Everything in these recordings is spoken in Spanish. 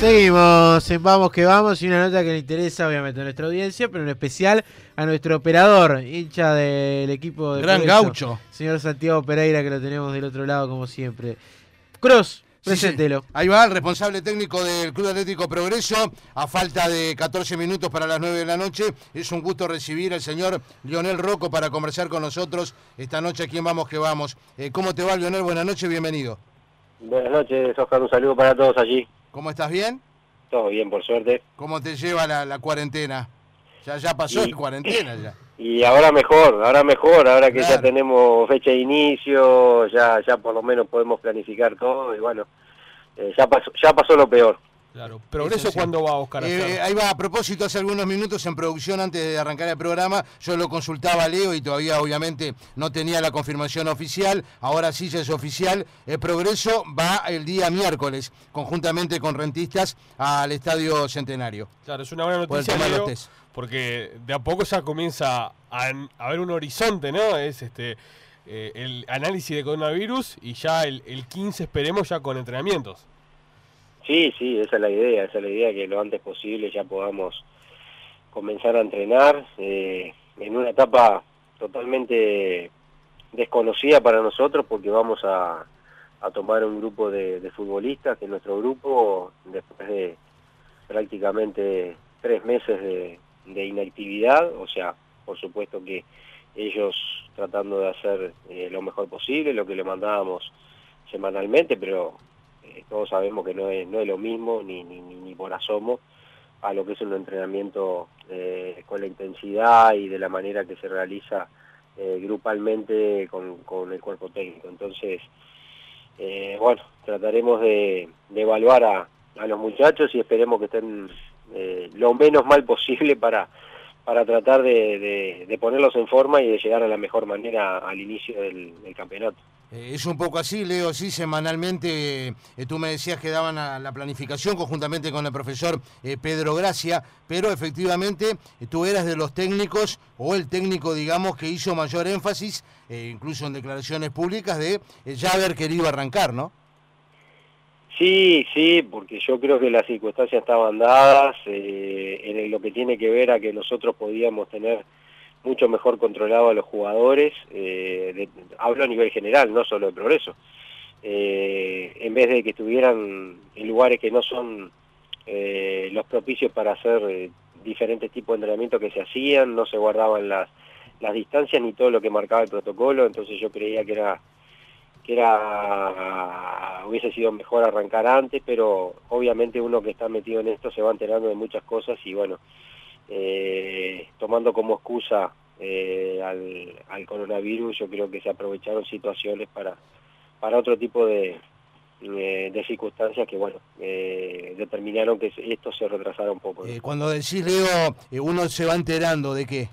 Seguimos en Vamos que Vamos y una nota que le interesa obviamente a nuestra audiencia, pero en especial a nuestro operador, hincha del equipo de Gran Progreso, gaucho. señor Santiago Pereira, que lo tenemos del otro lado como siempre. Cross, Sí, preséntelo. sí. Ahí va el responsable técnico del Club Atlético Progreso. A falta de 14 minutos para las 9 de la noche, es un gusto recibir al señor Lionel Rocco para conversar con nosotros esta noche aquí en Vamos que Vamos. Eh, ¿Cómo te va, Lionel? Buenas noches, bienvenido. Buenas noches, Oscar. Un saludo para todos allí. ¿Cómo estás? ¿Bien? Todo bien, por suerte. ¿Cómo te lleva la, la cuarentena? Ya, ya pasó Y- la cuarentena ya. Y ahora mejor, ahora mejor, ahora que Claro. ya tenemos fecha de inicio, ya ya por lo menos podemos planificar todo y bueno, eh, ya pasó ya pasó lo peor. Claro. ¿Progreso Eso sí. cuándo va, Oscar? a Eh, ahí va, a propósito, hace algunos minutos en producción, antes de arrancar el programa, yo lo consultaba a Leo y todavía obviamente no tenía la confirmación oficial, ahora sí ya es oficial. El progreso va el día miércoles, conjuntamente con rentistas, al Estadio Centenario. Claro, es una buena noticia, Leo, porque de a poco ya comienza a, a ver un horizonte, ¿no? Es este eh, el análisis de coronavirus y ya el, el 15 esperemos ya con entrenamientos. Sí, sí, esa es la idea, esa es la idea que lo antes posible ya podamos comenzar a entrenar eh, en una etapa totalmente desconocida para nosotros porque vamos a, tomar un grupo de, de futbolistas, que es nuestro grupo, después de prácticamente tres meses de, de inactividad, o sea, por supuesto que ellos tratando de hacer eh, lo mejor posible, lo que le mandábamos semanalmente, pero eh, todos sabemos que no es, no es lo mismo, ni, ni, ni, por asomo, a lo que es un entrenamiento eh, con la intensidad y de la manera que se realiza eh, grupalmente con, con el cuerpo técnico. Entonces, bueno, trataremos de, de evaluar a, a los muchachos y esperemos que estén lo menos mal posible para, para tratar de, de- ponerlos en forma y de llegar a la mejor manera al inicio del campeonato. Eh, es un poco así, Leo, sí, semanalmente eh, tú me decías que daban a la planificación conjuntamente con el profesor eh, Pedro Gracia, pero efectivamente tú eras de los técnicos o el técnico, digamos, que hizo mayor énfasis, incluso en declaraciones públicas, de ya haber querido arrancar, ¿no? Sí, sí, porque yo creo que las circunstancias estaban dadas en lo que tiene que ver a que nosotros podíamos tener mucho mejor controlado a los jugadores, eh, de- hablo a nivel general, no solo de progreso, Eh, en vez de que estuvieran en lugares que no son eh, los propicios para hacer eh, diferentes tipos de entrenamiento que se hacían, no se guardaban las, las distancias ni todo lo que marcaba el protocolo, entonces yo creía que era que era hubiese sido mejor arrancar antes, pero obviamente uno que está metido en esto se va enterando de muchas cosas y bueno, eh, tomando como excusa eh, al, al coronavirus, yo creo que se aprovecharon situaciones para, para otro tipo de, eh, de circunstancias que bueno, eh, determinaron que esto se retrasara un poco. ¿no? Eh, cuando decís, Leo, eh, uno se va enterando de qué.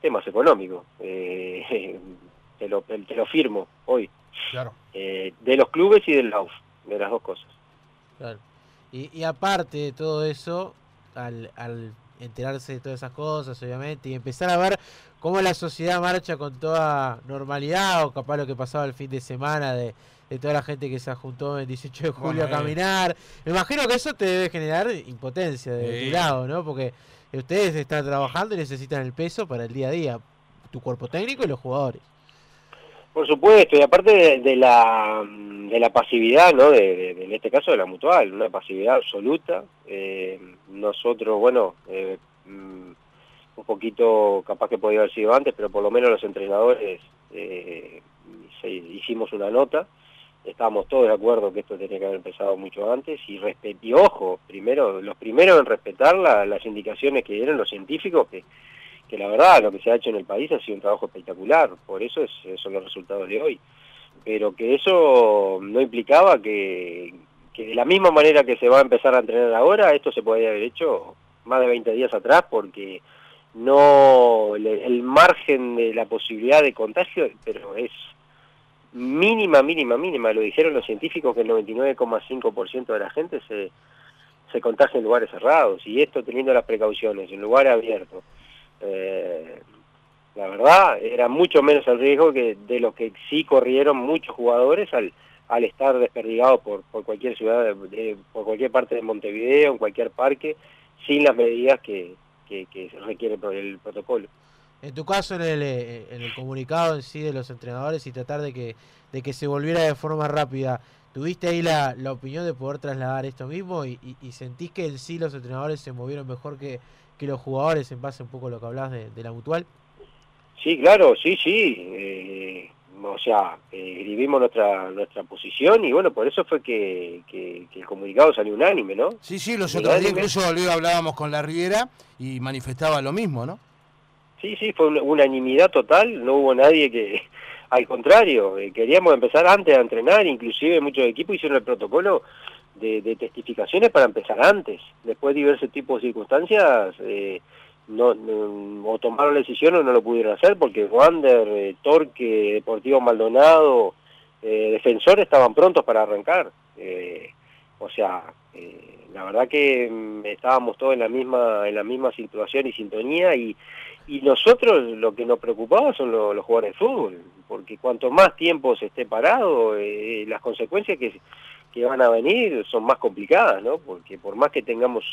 Temas económicos, eh, te, lo, te lo firmo hoy, Claro. eh, de los clubes y del LAUF, de las dos cosas. Claro. Y, y aparte de todo eso, al, al enterarse de todas esas cosas, obviamente, y empezar a ver cómo la sociedad marcha con toda normalidad, o capaz lo que pasaba el fin de semana de, de toda la gente que se juntó el 18 de julio Bueno, a eh. caminar. Me imagino que eso te debe generar impotencia de Sí. tu lado, ¿no? Porque ustedes están trabajando y necesitan el peso para el día a día, tu cuerpo técnico y los jugadores. Por supuesto, y aparte de, de la, de la pasividad, ¿no? De, en este caso de la mutual, una pasividad absoluta. Eh, nosotros, bueno, eh, mm, un poquito capaz que podía haber sido antes, pero por lo menos los entrenadores eh, se- hicimos una nota. Estábamos todos de acuerdo que esto tenía que haber empezado mucho antes y, y ojo, primero, los primeros en respetar la- las indicaciones que dieron los científicos, que que la verdad lo que se ha hecho en el país ha sido un trabajo espectacular, por eso es- son los resultados de hoy. Pero que eso no implicaba que, de la misma manera que se va a empezar a entrenar ahora, esto se podría haber hecho más de 20 días atrás porque no el margen de la posibilidad de contagio, pero es mínima, mínima, mínima. Lo dijeron los científicos que el 99,5% de la gente se, contagia en lugares cerrados y esto teniendo las precauciones en lugares abiertos. Eh, la verdad, era mucho menos el riesgo que de lo que sí corrieron muchos jugadores al, al estar desperdigado por, por cualquier ciudad, por cualquier parte de Montevideo, en cualquier parque, sin las medidas que, que, que requiere el protocolo. En tu caso, en el, eh, en el comunicado en sí de los entrenadores y tratar de que, de que se volviera de forma rápida, ¿tuviste ahí la, la opinión de poder trasladar esto mismo y, y, sentís que en sí los entrenadores se movieron mejor que, que los jugadores en base un poco a lo que hablas de, de la mutual? Sí, claro, sí, sí. Eh, o sea, eh, escribimos nuestra nuestra posición y bueno, por eso fue que, que, el comunicado salió unánime, ¿no? Sí, sí, los otros días incluso hablábamos con la Riera y manifestaba lo mismo, ¿no? Sí, sí, fue una unanimidad total, no hubo nadie que, al contrario, eh, queríamos empezar antes a entrenar, inclusive muchos equipos hicieron el protocolo de, testificaciones para empezar antes, después de diversos tipos de circunstancias, eh, no, o tomaron la decisión o no lo pudieron hacer porque Wander, eh, Torque, Deportivo Maldonado, eh, Defensor estaban prontos para arrancar. Eh, o sea, eh, la verdad que mm, estábamos todos en la misma en la misma situación y sintonía y, y nosotros lo que nos preocupaba son los jugadores de fútbol, porque cuanto más tiempo se esté parado, las consecuencias que, que van a venir son más complicadas, ¿no? Porque por más que tengamos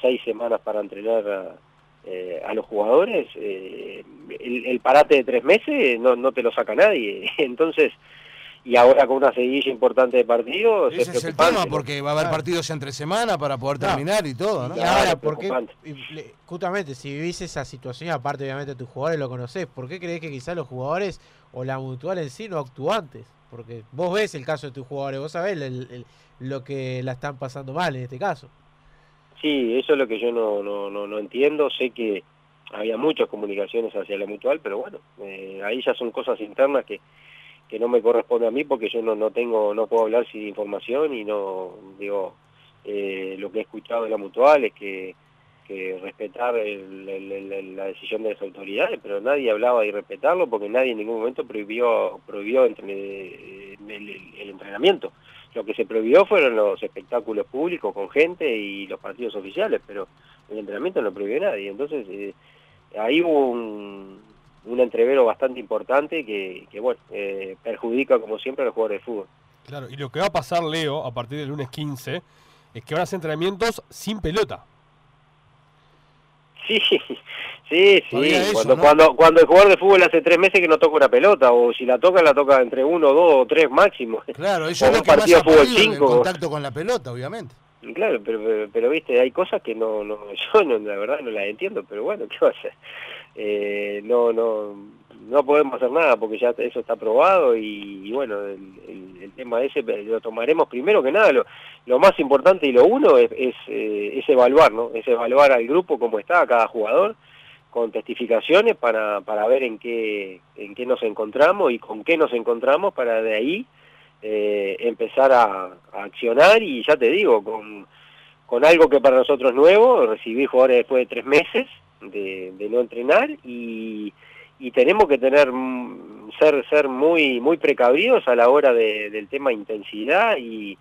seis semanas para entrenar a, eh, a los jugadores, eh, el, parate de tres meses no, no te lo saca nadie. Entonces, y ahora con una seguilla importante de partidos. Ese es, el tema, porque va a haber partidos entre semana para poder terminar y todo, ¿no? Y ahora, porque justamente, si vivís esa situación, aparte obviamente tus jugadores lo conocés, ¿por qué crees que quizás los jugadores o la mutual en sí no actúan antes? Porque vos ves el caso de tus jugadores, vos sabés lo que la están pasando mal en este caso. Sí, eso es lo que yo no, no, no, no entiendo. Sé que había muchas comunicaciones hacia la mutual, pero bueno, eh, ahí ya son cosas internas que, que no me corresponde a mí porque yo no, no tengo, no puedo hablar sin información y no, digo, eh, lo que he escuchado de la mutual es que, que respetar la decisión de las autoridades, pero nadie hablaba de respetarlo porque nadie en ningún momento prohibió, prohibió entre, el entrenamiento. Lo que se prohibió fueron los espectáculos públicos con gente y los partidos oficiales, pero el entrenamiento no prohibió nadie. Entonces, eh, ahí hubo un, un, entrevero bastante importante que, que bueno, eh, perjudica como siempre a los jugadores de fútbol. Claro, y lo que va a pasar, Leo, a partir del lunes 15, es que van a hacer entrenamientos sin pelota. Sí, Sí, sí, cuando, cuando, cuando el jugador de fútbol hace tres meses que no toca una pelota, o si la toca, la toca entre uno, dos o tres máximo. Claro, eso es lo que partido más fútbol cinco. contacto con la pelota, obviamente. Claro, pero, pero, viste, hay cosas que no, no, yo no, la verdad no las entiendo, pero bueno, ¿qué va a hacer? Eh, no, no, no podemos hacer nada porque ya eso está aprobado y, bueno, el, el, tema ese lo tomaremos primero que nada, lo, lo más importante y lo uno es, es, eh, es evaluar, ¿no? Es evaluar al grupo cómo está, a cada jugador, con testificaciones para, para ver en qué, en qué nos encontramos y con qué nos encontramos para de ahí eh, empezar a, accionar y ya te digo, con, con algo que para nosotros es nuevo, recibí jugadores después de tres meses de, de no entrenar y y tenemos que tener mm, ser ser muy muy precavidos a la hora de, del tema intensidad y,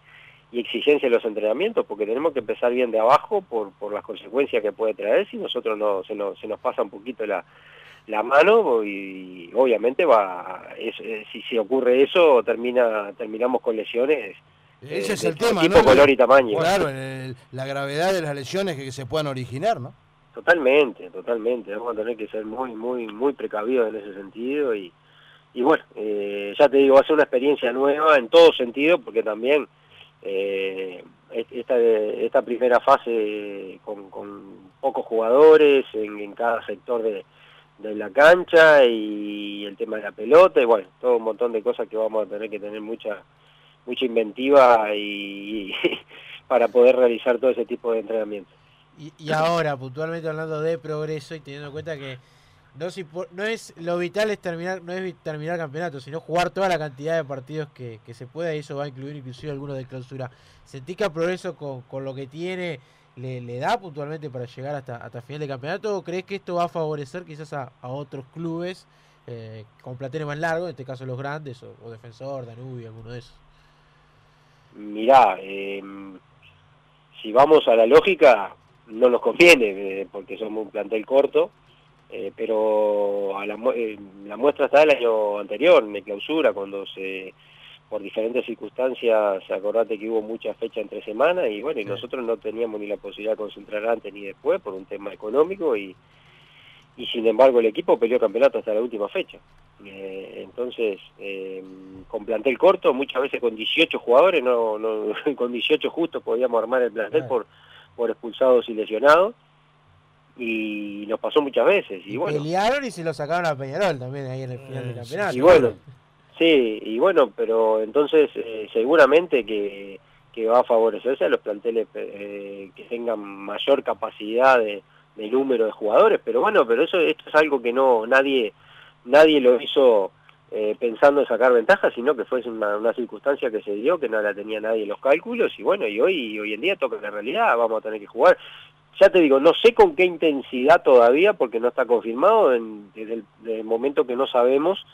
y, exigencia de los entrenamientos porque tenemos que empezar bien de abajo por, por las consecuencias que puede traer si nosotros no se nos, se nos pasa un poquito la, la mano y obviamente va es, eh, si se ocurre eso termina terminamos con lesiones ese es el tema, tipo, color y tamaño. Claro, la gravedad de las lesiones que se puedan originar, ¿no? Totalmente, totalmente. Vamos a tener que ser muy, muy, muy precavidos en ese sentido y, y bueno, eh, ya te digo, va a ser una experiencia nueva en todo sentido porque también eh, esta, esta primera fase con, pocos jugadores en, cada sector de, de la cancha y el tema de la pelota y bueno, todo un montón de cosas que vamos a tener que tener mucha mucha inventiva y para poder realizar todo ese tipo de entrenamientos. Y, ahora, puntualmente hablando de progreso y teniendo en cuenta que no, es lo vital es terminar no es terminar el campeonato, sino jugar toda la cantidad de partidos que, se pueda y eso va a incluir inclusive algunos de clausura. ¿Sentís que progreso con, con lo que tiene le, da puntualmente para llegar hasta, hasta final de campeonato o crees que esto va a favorecer quizás a, otros clubes eh, con plateres más largos, en este caso los grandes o, Defensor, Danubio, alguno de esos? Mirá, em, si vamos a la lógica, no nos conviene eh, porque somos un plantel corto, eh, pero a la, eh, la, muestra está del año anterior, en clausura, cuando se por diferentes circunstancias, acordate que hubo muchas fechas entre semanas y bueno, y nosotros no teníamos ni la posibilidad de concentrar antes ni después por un tema económico y, y sin embargo el equipo peleó campeonato hasta la última fecha. Eh, entonces, eh, con plantel corto, muchas veces con 18 jugadores, no, no con 18 justos podíamos armar el plantel por, por expulsados y lesionados y nos pasó muchas veces. Y, bueno, pelearon y se lo sacaron a Peñarol también ahí en el final del campeonato. Y bueno, sí, y bueno, pero entonces eh, seguramente que, que va a favorecerse a los planteles eh, que tengan mayor capacidad de, número de jugadores, pero bueno, pero eso esto es algo que no nadie nadie lo hizo eh, pensando en sacar ventaja, sino que fue una, una, circunstancia que se dio, que no la tenía nadie en los cálculos, y bueno, y hoy, hoy en día toca la realidad, vamos a tener que jugar ya te digo, no sé con qué intensidad todavía, porque no está confirmado en, desde, el, momento que no sabemos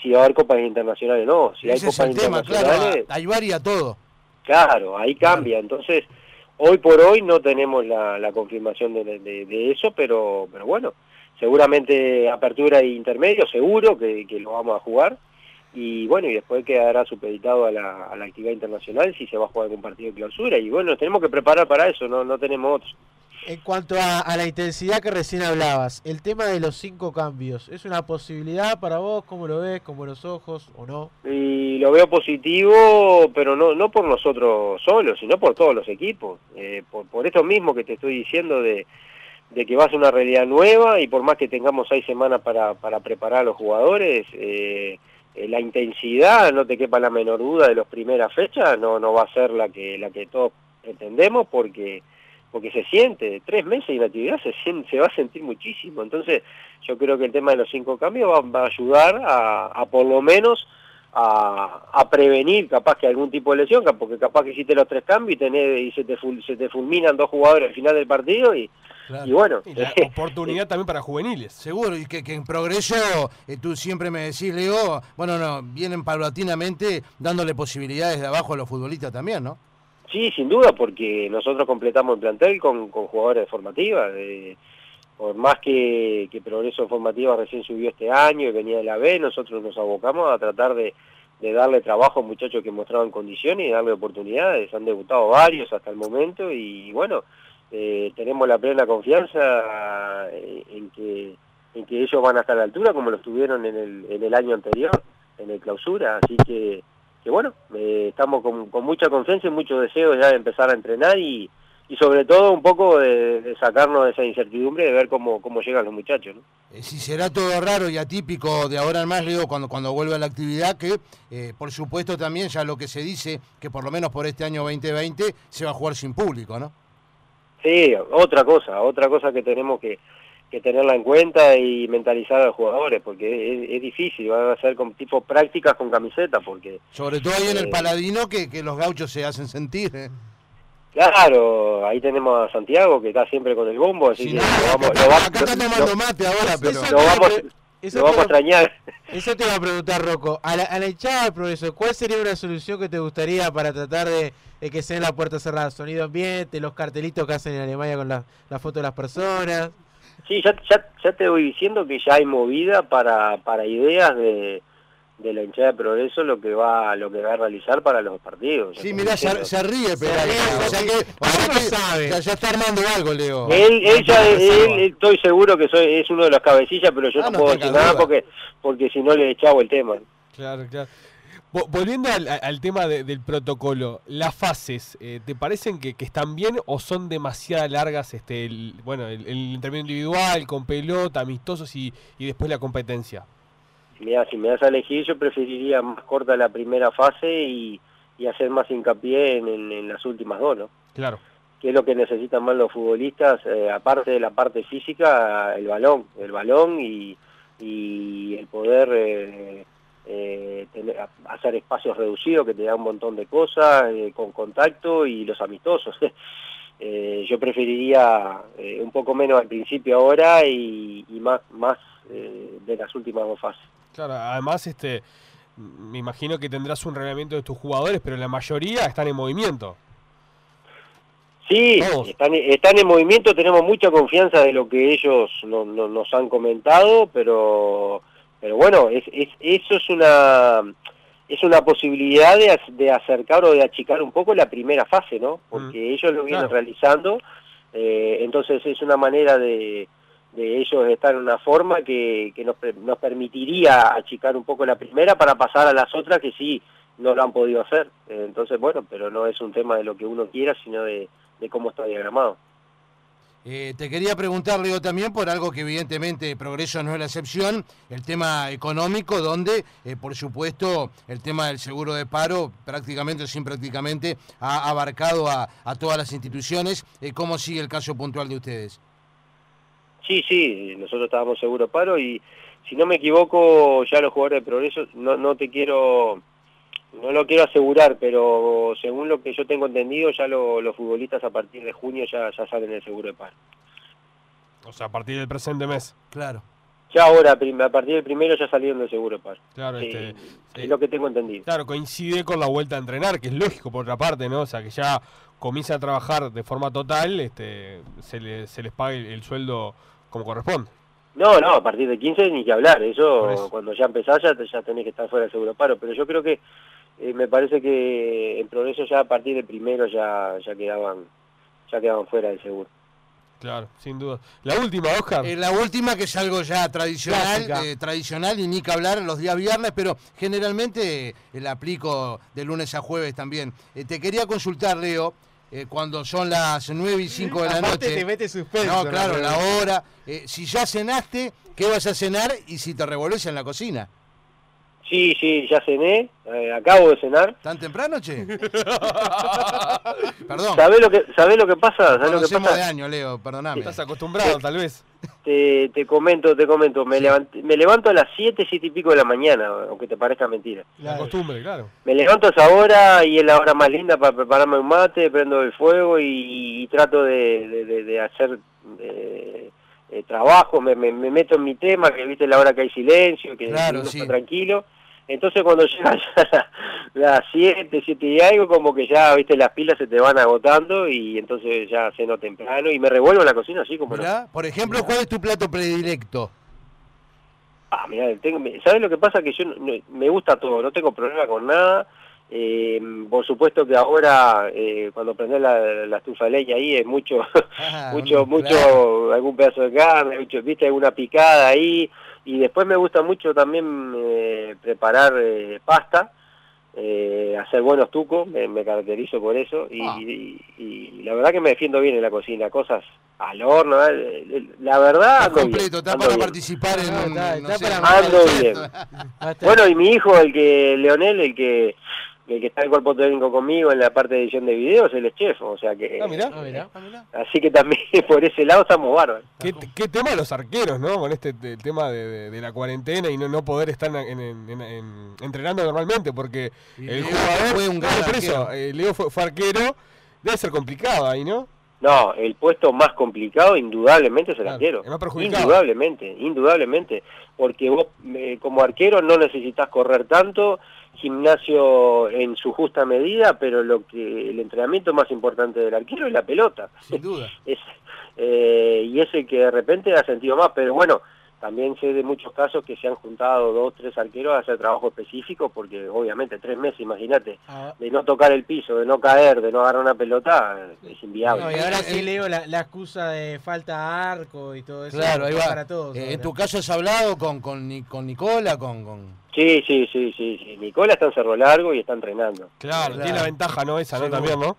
si va a haber copas internacionales o no. Si hay copas internacionales, ahí varía todo. Claro, ahí cambia. Entonces, hoy por hoy no tenemos la, confirmación de, eso, pero, pero bueno, seguramente apertura e intermedio, seguro que, lo vamos a jugar. Y bueno, y después quedará supeditado a la, a la actividad internacional si se va a jugar algún partido de clausura. Y bueno, nos tenemos que preparar para eso, no, no tenemos otros. En cuanto a, la intensidad que recién hablabas, el tema de los cinco cambios, ¿es una posibilidad para vos? ¿Cómo lo ves? ¿Con buenos ojos o no? Y lo veo positivo, pero no, no por nosotros solos, sino por todos los equipos. Eh, por, por esto mismo que te estoy diciendo de, que va a ser una realidad nueva y por más que tengamos seis semanas para, para preparar a los jugadores, eh, eh, la intensidad, no te quepa la menor duda de las primeras fechas, no, no va a ser la que, la que todos pretendemos porque porque se siente, tres meses de inactividad se, siente, se va a sentir muchísimo. Entonces yo creo que el tema de los cinco cambios va, a ayudar a, por lo menos a, prevenir capaz que algún tipo de lesión, porque capaz que hiciste los tres cambios y, tenés, y se, te se te fulminan dos jugadores al final del partido y, y bueno. oportunidad también para juveniles. Seguro, y que, en progreso, eh, tú siempre me decís, Leo, bueno, no, vienen paulatinamente dándole posibilidades de abajo a los futbolistas también, ¿no? Sí, sin duda, porque nosotros completamos el plantel con, con jugadores de formativa. por más que, que Progreso Formativa recién subió este año y venía de la B, nosotros nos abocamos a tratar de, darle trabajo a muchachos que mostraban condiciones y darle oportunidades. Han debutado varios hasta el momento y bueno, eh, tenemos la plena confianza eh, en que, en que ellos van a estar a la altura como lo estuvieron en el, en el año anterior, en el clausura. Así que que bueno, eh, estamos con, mucha confianza y mucho deseo ya de empezar a entrenar y, y sobre todo un poco de, sacarnos de esa incertidumbre de ver cómo, cómo llegan los muchachos. ¿no? Eh, si será todo raro y atípico de ahora en más, Leo, cuando, cuando vuelva la actividad, que por supuesto también ya lo que se dice, que por lo menos por este año 2020 se va a jugar sin público, ¿no? Sí, otra cosa, otra cosa que tenemos que, que tenerla en cuenta y mentalizar a los jugadores, porque es, difícil, van a ser con tipo prácticas con camiseta, porque... Sobre todo ahí en el eh, Paladino que, que los gauchos se hacen sentir. ¿eh? Claro, ahí tenemos a Santiago que está siempre con el bombo, así que lo vamos, tomando mate ahora, pero... Lo vamos, lo vamos a extrañar. Eso te va a preguntar, Rocco. A la, a la hinchada del progreso, ¿cuál sería una solución que te gustaría para tratar de, que se den la puerta cerrada? Sonido ambiente, los cartelitos que hacen en Alemania con la, la foto de las personas. Sí, ya, ya, ya te voy diciendo que ya hay movida para, para ideas de, de la hinchada de progreso lo que va lo que va a realizar para los partidos. Sí, mira, se, ríe, pero o sea que, Ya, está armando algo, Leo. Él, estoy seguro que soy, es uno de los cabecillas, pero yo ah, no, puedo decir nada porque porque si no le echaba el tema. Claro, claro. Volviendo al, tema del protocolo, las fases, eh, ¿te parecen que, están bien o son demasiado largas? Este, el, bueno, el, el individual, con pelota, amistosos y, después la competencia. Mira, si me das a elegir, yo preferiría más corta la primera fase y, hacer más hincapié en, las últimas dos, ¿no? Claro. Que es lo que necesitan más los futbolistas, eh, aparte de la parte física, el balón, el balón y, el poder. Eh, eh, hacer espacios reducidos que te da un montón de cosas eh, con contacto y los amistosos. eh, yo preferiría un poco menos al principio ahora y, más, más eh, de las últimas dos fases. Claro, además este me imagino que tendrás un reglamento de tus jugadores, pero la mayoría están en movimiento. Sí, están, están en movimiento, tenemos mucha confianza de lo que ellos nos han comentado, pero pero bueno, es, es, eso es una es una posibilidad de, de, acercar o de achicar un poco la primera fase, ¿no? Porque mm. ellos lo vienen realizando, eh, entonces es una manera de, de, ellos estar en una forma que, que nos, nos, permitiría achicar un poco la primera para pasar a las otras que sí no lo han podido hacer. entonces, bueno, pero no es un tema de lo que uno quiera, sino de, de cómo está diagramado. Eh, te quería preguntar, Leo, también por algo que evidentemente Progreso no es la excepción, el tema económico, donde, eh, por supuesto, el tema del seguro de paro prácticamente o sin prácticamente ha abarcado a, todas las instituciones. Eh, ¿Cómo sigue el caso puntual de ustedes? Sí, sí, nosotros estábamos seguro de paro y, si no me equivoco, ya los jugadores de Progreso, no, no te quiero no lo quiero asegurar, pero según lo que yo tengo entendido, ya los futbolistas a partir de junio ya, ya salen del seguro de paro. O sea, a partir del presente mes. Claro. Ya ahora, a partir del primero ya salieron del seguro de paro. Claro, este, es lo que tengo entendido. Claro, coincide con la vuelta a entrenar, que es lógico por otra parte, ¿no? O sea, que ya comienza a trabajar de forma total, este, se, se les pague el sueldo como corresponde. No, no, a partir de 15 ni que hablar, eso, cuando ya empezás ya, ya tenés que estar fuera del seguro paro, pero yo creo que eh, me parece que en progreso ya a partir del primero ya, ya quedaban ya quedaban fuera del seguro. Claro, sin duda. La última, Oscar. Eh, la última que es algo ya tradicional, eh, tradicional y ni que hablar los días viernes, pero generalmente la aplico de lunes a jueves también. te quería consultar, Leo, cuando son las 9 y 5 de la noche. te mete suspenso. No, claro, la hora. si ya cenaste, ¿qué vas a cenar? Y si te revolves en la cocina. Sí, sí, ya cené, eh, acabo de cenar. ¿Tan temprano, che? Perdón. ¿Sabés lo que, sabés lo que pasa? ¿Sabés lo que pasa? de año, Leo, perdóname. Estás acostumbrado, tal vez. Te, te comento, te comento. Me, me levanto a las 7, 7 y pico de la mañana, aunque te parezca mentira. La costumbre, claro. Me levanto a esa hora y es la hora más linda para prepararme un mate, prendo el fuego y, trato de, de, hacer... Eh, trabajo, me, me, meto en mi tema, que viste la hora que hay silencio, que claro, está tranquilo, entonces cuando llega ya las 7, 7 y algo, como que ya, viste, las pilas se te van agotando y entonces ya ceno temprano y me revuelvo en la cocina así como... Por ejemplo, ¿cuál es tu plato predilecto? Ah, mira, ¿sabes lo que pasa? Que yo me gusta todo, no tengo problema con nada. Eh, por supuesto que ahora, eh, cuando prendés la, la, estufa de leña ahí, es mucho, ah, mucho, mucho, algún pedazo de carne, mucho, viste, alguna picada ahí. Y después me gusta mucho también eh, preparar eh, pasta, eh, hacer buenos tucos, me, caracterizo por eso. Ah. Y, la verdad que me defiendo bien en la cocina, cosas al horno. La verdad. Está completo, está para participar en. ando bien. bueno, y mi hijo, el que, Leonel, el que el que está en el cuerpo técnico conmigo en la parte de edición de videos, él es chef, o sea que... Ah, ah, ah, así que también por ese lado estamos bárbaros. ¿Qué, qué tema los arqueros, ¿no? Con este tema de, la cuarentena y no, no poder estar entrenando normalmente, porque el jugador fue un gran preso, eh, Leo fue, arquero, debe ser complicado ahí, ¿no? No, el puesto más complicado indudablemente es el arquero. indudablemente, indudablemente. Porque vos eh, como arquero no necesitas correr tanto, gimnasio en su justa medida, pero lo que el entrenamiento más importante del arquero es la pelota. Sin duda. es, eh, y ese que de repente ha sentido más, pero bueno, también sé de muchos casos que se han juntado dos, tres arqueros a hacer trabajo específico, porque obviamente tres meses, imagínate, ah. de no tocar el piso, de no caer, de no agarrar una pelota, es inviable. y ahora sí leo la, excusa de falta arco y todo eso. Claro, ahí va. Para todos, eh, en tu caso has hablado con, con, con Nicola, con... con... Sí, sí, sí, sí, sí. Nicola está en Cerro Largo y está entrenando. Claro, tiene la ventaja, ¿no? Esa, ¿no? También, ¿no?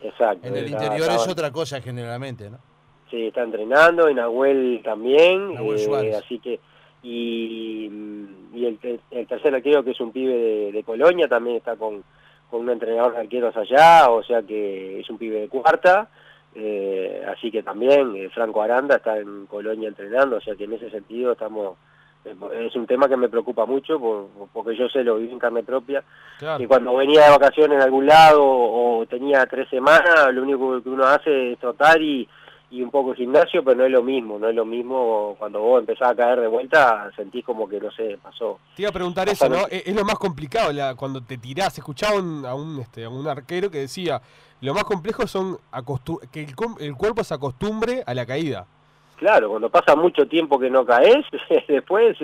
Exacto. En el interior es otra cosa generalmente, ¿no? Sí, está entrenando, y Nahuel también, eh, así que... Y, y el, el, tercer arquero, que es un pibe de, de Colonia, también está con, con un entrenador de arqueros allá, o sea que es un pibe de cuarta. Eh, así que también eh, Franco Aranda está en Colonia entrenando, o sea que en ese sentido estamos es un tema que me preocupa mucho porque yo sé lo viví en carne propia y cuando venía de vacaciones en algún lado o tenía tres semanas lo único que uno hace es trotar y, y un poco de gimnasio pero no es lo mismo no es lo mismo cuando vos empezás a caer de vuelta sentís como que no sé pasó te iba a preguntar eso no es, lo más complicado la, cuando te tirás escuchaba a un este a un arquero que decía lo más complejo son que el, el cuerpo se acostumbre a la caída claro, cuando pasa mucho tiempo que no caes, después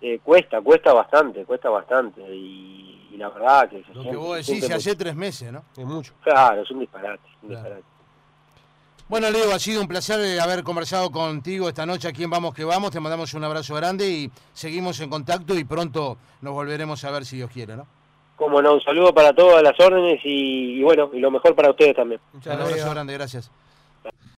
eh, cuesta, cuesta bastante, cuesta bastante. Y, y la verdad que... se Lo siente- que vos se decís, siente hace tres meses, ¿no? Es mucho. Claro, es un disparate, un Claro. disparate. Bueno, Leo, ha sido un placer eh, haber conversado contigo esta noche aquí en Vamos que Vamos. Te mandamos un abrazo grande y seguimos en contacto y pronto nos volveremos a ver si Dios quiere, ¿no? Como no, un saludo para todas las órdenes y, y bueno, y lo mejor para ustedes también. Un Muchas abrazo gracias. grande, gracias.